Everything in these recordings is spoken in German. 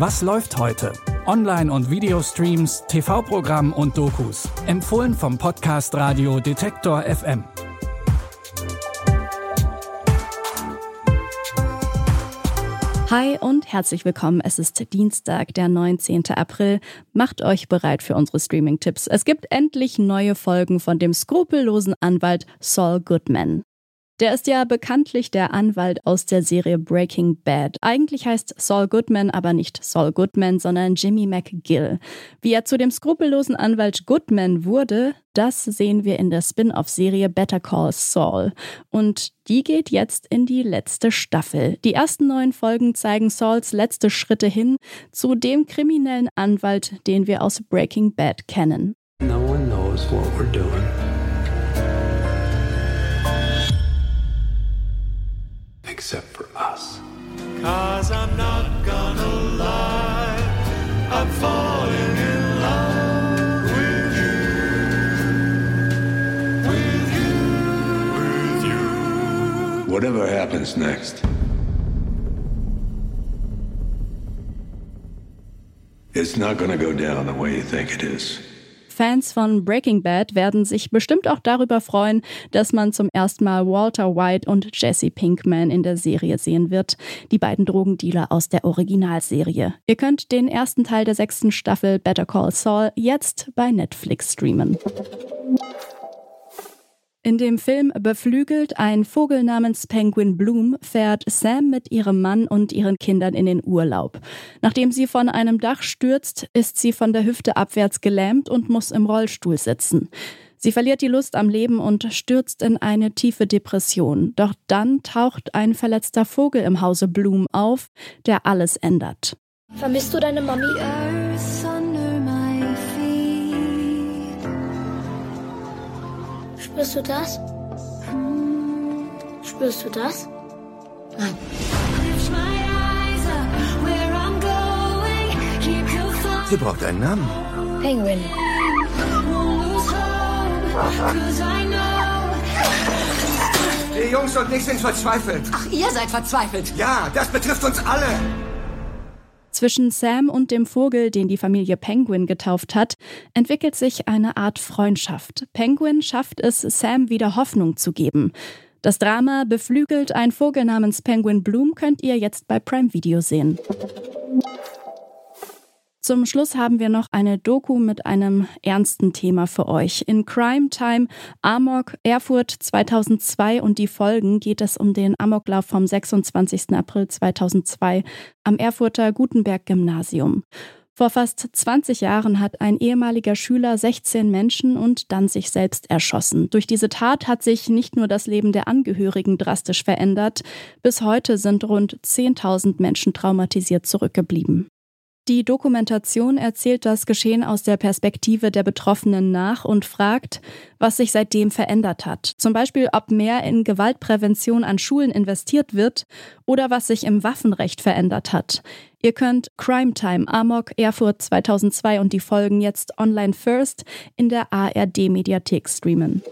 Was läuft heute? Online- und Videostreams, TV-Programm und Dokus. Empfohlen vom Podcast Radio Detektor FM. Hi und herzlich willkommen. Es ist Dienstag, der 19. April. Macht euch bereit für unsere Streaming-Tipps. Es gibt endlich neue Folgen von dem skrupellosen Anwalt Saul Goodman. Der ist ja bekanntlich der Anwalt aus der Serie Breaking Bad. Eigentlich heißt Saul Goodman aber nicht Saul Goodman, sondern Jimmy McGill. Wie er zu dem skrupellosen Anwalt Goodman wurde, das sehen wir in der Spin-off-Serie Better Call Saul. Und die geht jetzt in die letzte Staffel. Die ersten neun Folgen zeigen Sauls letzte Schritte hin zu dem kriminellen Anwalt, den wir aus Breaking Bad kennen. No one knows what we're doing. Whatever happens next, it's not gonna go down the way you think it is. Fans von Breaking Bad werden sich bestimmt auch darüber freuen, dass man zum ersten Mal Walter White und Jesse Pinkman in der Serie sehen wird, die beiden Drogendealer aus der Originalserie. Ihr könnt den ersten Teil der sechsten Staffel Better Call Saul jetzt bei Netflix streamen. In dem Film Beflügelt ein Vogel namens Penguin Bloom fährt Sam mit ihrem Mann und ihren Kindern in den Urlaub. Nachdem sie von einem Dach stürzt, ist sie von der Hüfte abwärts gelähmt und muss im Rollstuhl sitzen. Sie verliert die Lust am Leben und stürzt in eine tiefe Depression. Doch dann taucht ein verletzter Vogel im Hause Bloom auf, der alles ändert. Vermisst du deine Mami? Spürst du das? Spürst du das? Nein. Sie braucht einen Namen. Penguin. Die Jungs und ich sind verzweifelt. Ach, ihr seid verzweifelt. Ja, das betrifft uns alle. Zwischen Sam und dem Vogel, den die Familie Penguin getauft hat, entwickelt sich eine Art Freundschaft. Penguin schafft es, Sam wieder Hoffnung zu geben. Das Drama beflügelt ein Vogel namens Penguin Bloom könnt ihr jetzt bei Prime Video sehen. Zum Schluss haben wir noch eine Doku mit einem ernsten Thema für euch. In Crime Time Amok Erfurt 2002 und die Folgen geht es um den Amoklauf vom 26. April 2002 am Erfurter Gutenberg Gymnasium. Vor fast 20 Jahren hat ein ehemaliger Schüler 16 Menschen und dann sich selbst erschossen. Durch diese Tat hat sich nicht nur das Leben der Angehörigen drastisch verändert, bis heute sind rund 10.000 Menschen traumatisiert zurückgeblieben. Die Dokumentation erzählt das Geschehen aus der Perspektive der Betroffenen nach und fragt, was sich seitdem verändert hat. Zum Beispiel, ob mehr in Gewaltprävention an Schulen investiert wird oder was sich im Waffenrecht verändert hat. Ihr könnt Crime Time Amok Erfurt 2002 und die Folgen jetzt online first in der ARD Mediathek streamen.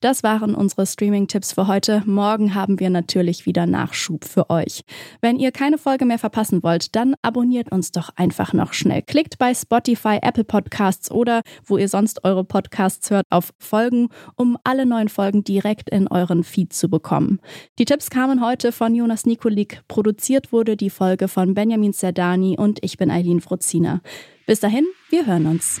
Das waren unsere Streaming-Tipps für heute. Morgen haben wir natürlich wieder Nachschub für euch. Wenn ihr keine Folge mehr verpassen wollt, dann abonniert uns doch einfach noch schnell. Klickt bei Spotify, Apple Podcasts oder wo ihr sonst eure Podcasts hört auf Folgen, um alle neuen Folgen direkt in euren Feed zu bekommen. Die Tipps kamen heute von Jonas Nikolik. Produziert wurde die Folge von Benjamin Zerdani und ich bin Eileen Fruzina. Bis dahin, wir hören uns.